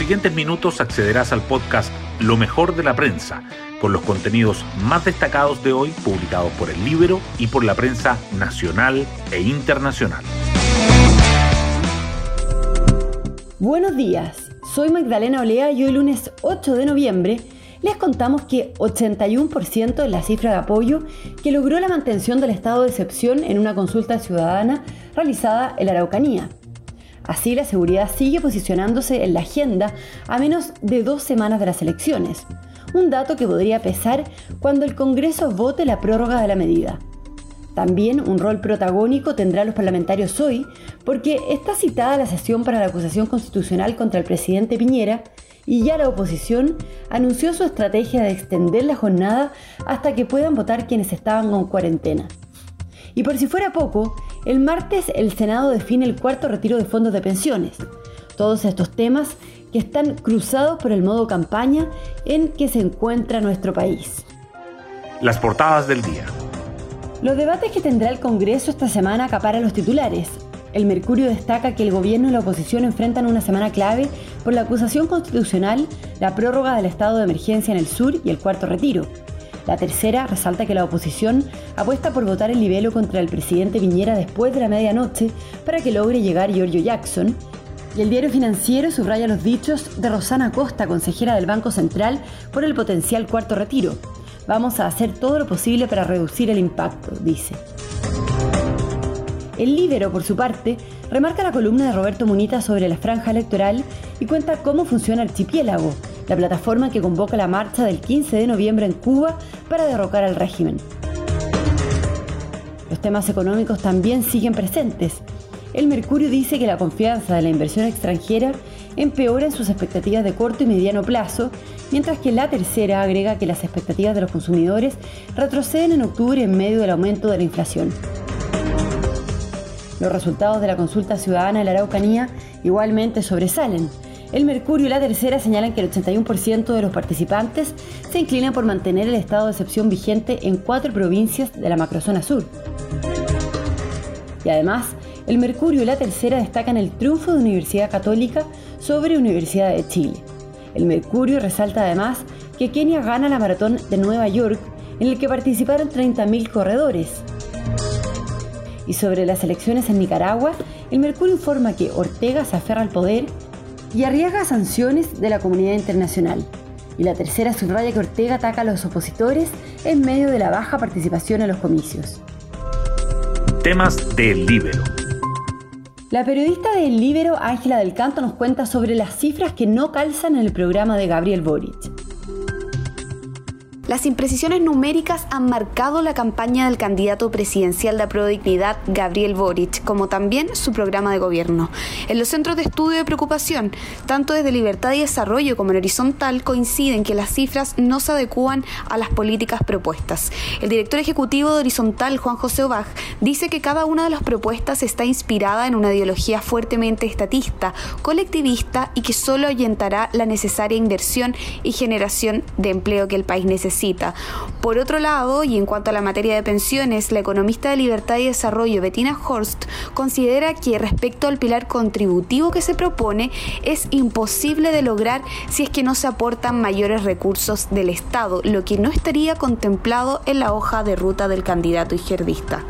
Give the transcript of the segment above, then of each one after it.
siguientes minutos accederás al podcast Lo mejor de la prensa, con los contenidos más destacados de hoy publicados por el Libro y por la prensa nacional e internacional. Buenos días, soy Magdalena Olea y hoy lunes 8 de noviembre les contamos que 81% es la cifra de apoyo que logró la mantención del estado de excepción en una consulta ciudadana realizada en la Araucanía. Así, la seguridad sigue posicionándose en la agenda a menos de dos semanas de las elecciones, un dato que podría pesar cuando el Congreso vote la prórroga de la medida. También un rol protagónico tendrán los parlamentarios hoy, porque está citada la sesión para la acusación constitucional contra el presidente Piñera y ya la oposición anunció su estrategia de extender la jornada hasta que puedan votar quienes estaban con cuarentena. Y por si fuera poco, el martes el Senado define el cuarto retiro de fondos de pensiones. Todos estos temas que están cruzados por el modo campaña en que se encuentra nuestro país. Las portadas del día. Los debates que tendrá el Congreso esta semana acaparan los titulares. El Mercurio destaca que el gobierno y la oposición enfrentan una semana clave por la acusación constitucional, la prórroga del estado de emergencia en el sur y el cuarto retiro. La tercera resalta que la oposición apuesta por votar el libelo contra el presidente Piñera después de la medianoche para que logre llegar Giorgio Jackson. Y el diario financiero subraya los dichos de Rosana Costa, consejera del Banco Central, por el potencial cuarto retiro. Vamos a hacer todo lo posible para reducir el impacto, dice. El Líbero, por su parte, remarca la columna de Roberto Munita sobre la franja electoral y cuenta cómo funciona Archipiélago, la plataforma que convoca la marcha del 15 de noviembre en Cuba para derrocar al régimen. Los temas económicos también siguen presentes. El Mercurio dice que la confianza de la inversión extranjera empeora en sus expectativas de corto y mediano plazo, mientras que la tercera agrega que las expectativas de los consumidores retroceden en octubre en medio del aumento de la inflación. Los resultados de la consulta ciudadana de la Araucanía igualmente sobresalen. El Mercurio y la Tercera señalan que el 81% de los participantes se inclinan por mantener el estado de excepción vigente en cuatro provincias de la macrozona sur. Y además, el Mercurio y la Tercera destacan el triunfo de Universidad Católica sobre Universidad de Chile. El Mercurio resalta además que Kenia gana la maratón de Nueva York, en el que participaron 30.000 corredores, y sobre las elecciones en Nicaragua, el Mercurio informa que Ortega se aferra al poder y arriesga sanciones de la comunidad internacional. Y la tercera subraya que Ortega ataca a los opositores en medio de la baja participación en los comicios. Temas del Libero. La periodista del Libero, Ángela del Canto, nos cuenta sobre las cifras que no calzan en el programa de Gabriel Boric. Las imprecisiones numéricas han marcado la campaña del candidato presidencial de Dignidad, Gabriel Boric, como también su programa de gobierno. En los centros de estudio de preocupación, tanto desde Libertad y Desarrollo como en Horizontal, coinciden que las cifras no se adecúan a las políticas propuestas. El director ejecutivo de Horizontal, Juan José Obaj, dice que cada una de las propuestas está inspirada en una ideología fuertemente estatista, colectivista y que solo ahuyentará la necesaria inversión y generación de empleo que el país necesita por otro lado, y en cuanto a la materia de pensiones, la economista de Libertad y Desarrollo, Bettina Horst, considera que respecto al pilar contributivo que se propone, es imposible de lograr si es que no se aportan mayores recursos del Estado, lo que no estaría contemplado en la hoja de ruta del candidato izquierdista.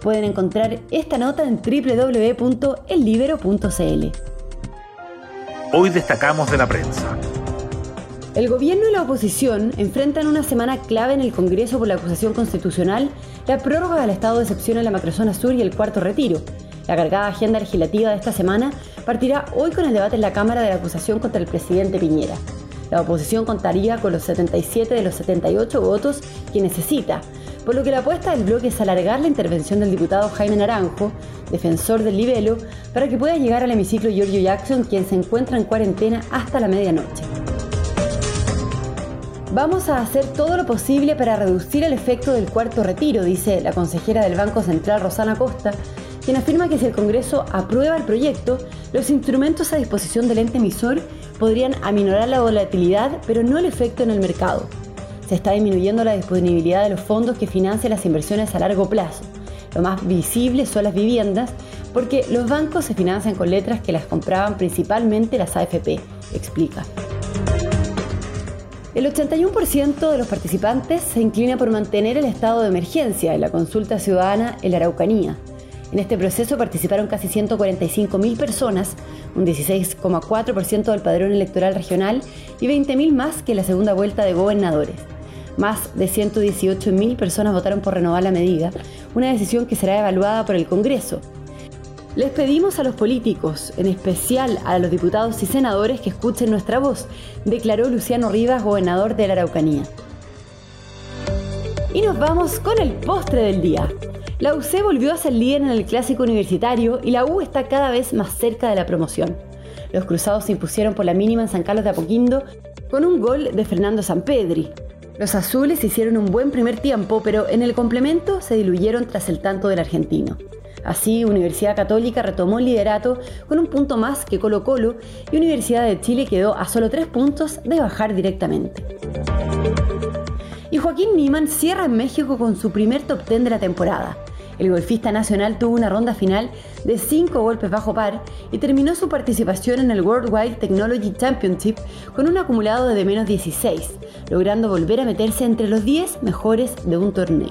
Pueden encontrar esta nota en www.ellibero.cl. Hoy destacamos de la prensa. El gobierno y la oposición enfrentan una semana clave en el Congreso por la acusación constitucional, la prórroga del estado de excepción en la macrozona sur y el cuarto retiro. La cargada agenda legislativa de esta semana partirá hoy con el debate en la Cámara de acusación contra el presidente Piñera. La oposición contaría con los 77 de los 78 votos que necesita, por lo que la apuesta del bloque es alargar la intervención del diputado Jaime Naranjo, defensor del libelo, para que pueda llegar al hemiciclo Giorgio Jackson, quien se encuentra en cuarentena hasta la medianoche. Vamos a hacer todo lo posible para reducir el efecto del cuarto retiro, dice la consejera del Banco Central Rosana Costa, quien afirma que si el Congreso aprueba el proyecto, los instrumentos a disposición del ente emisor podrían aminorar la volatilidad, pero no el efecto en el mercado. Se está disminuyendo la disponibilidad de los fondos que financian las inversiones a largo plazo. Lo más visible son las viviendas, porque los bancos se financian con letras que las compraban principalmente las AFP, explica. El 81% de los participantes se inclina por mantener el estado de emergencia en la consulta ciudadana en la Araucanía. En este proceso participaron casi 145.000 personas, un 16,4% del padrón electoral regional y 20.000 más que en la segunda vuelta de gobernadores. Más de 118.000 personas votaron por renovar la medida, una decisión que será evaluada por el Congreso. Les pedimos a los políticos, en especial a los diputados y senadores, que escuchen nuestra voz, declaró Luciano Rivas, gobernador de la Araucanía. Y nos vamos con el postre del día. La UC volvió a ser líder en el clásico universitario y la U está cada vez más cerca de la promoción. Los cruzados se impusieron por la mínima en San Carlos de Apoquindo con un gol de Fernando Sampedri. Los azules hicieron un buen primer tiempo, pero en el complemento se diluyeron tras el tanto del argentino. Así, Universidad Católica retomó el liderato con un punto más que Colo Colo y Universidad de Chile quedó a solo tres puntos de bajar directamente. Y Joaquín Niman cierra en México con su primer top 10 de la temporada. El golfista nacional tuvo una ronda final de 5 golpes bajo par y terminó su participación en el Worldwide Technology Championship con un acumulado de menos 16, logrando volver a meterse entre los 10 mejores de un torneo.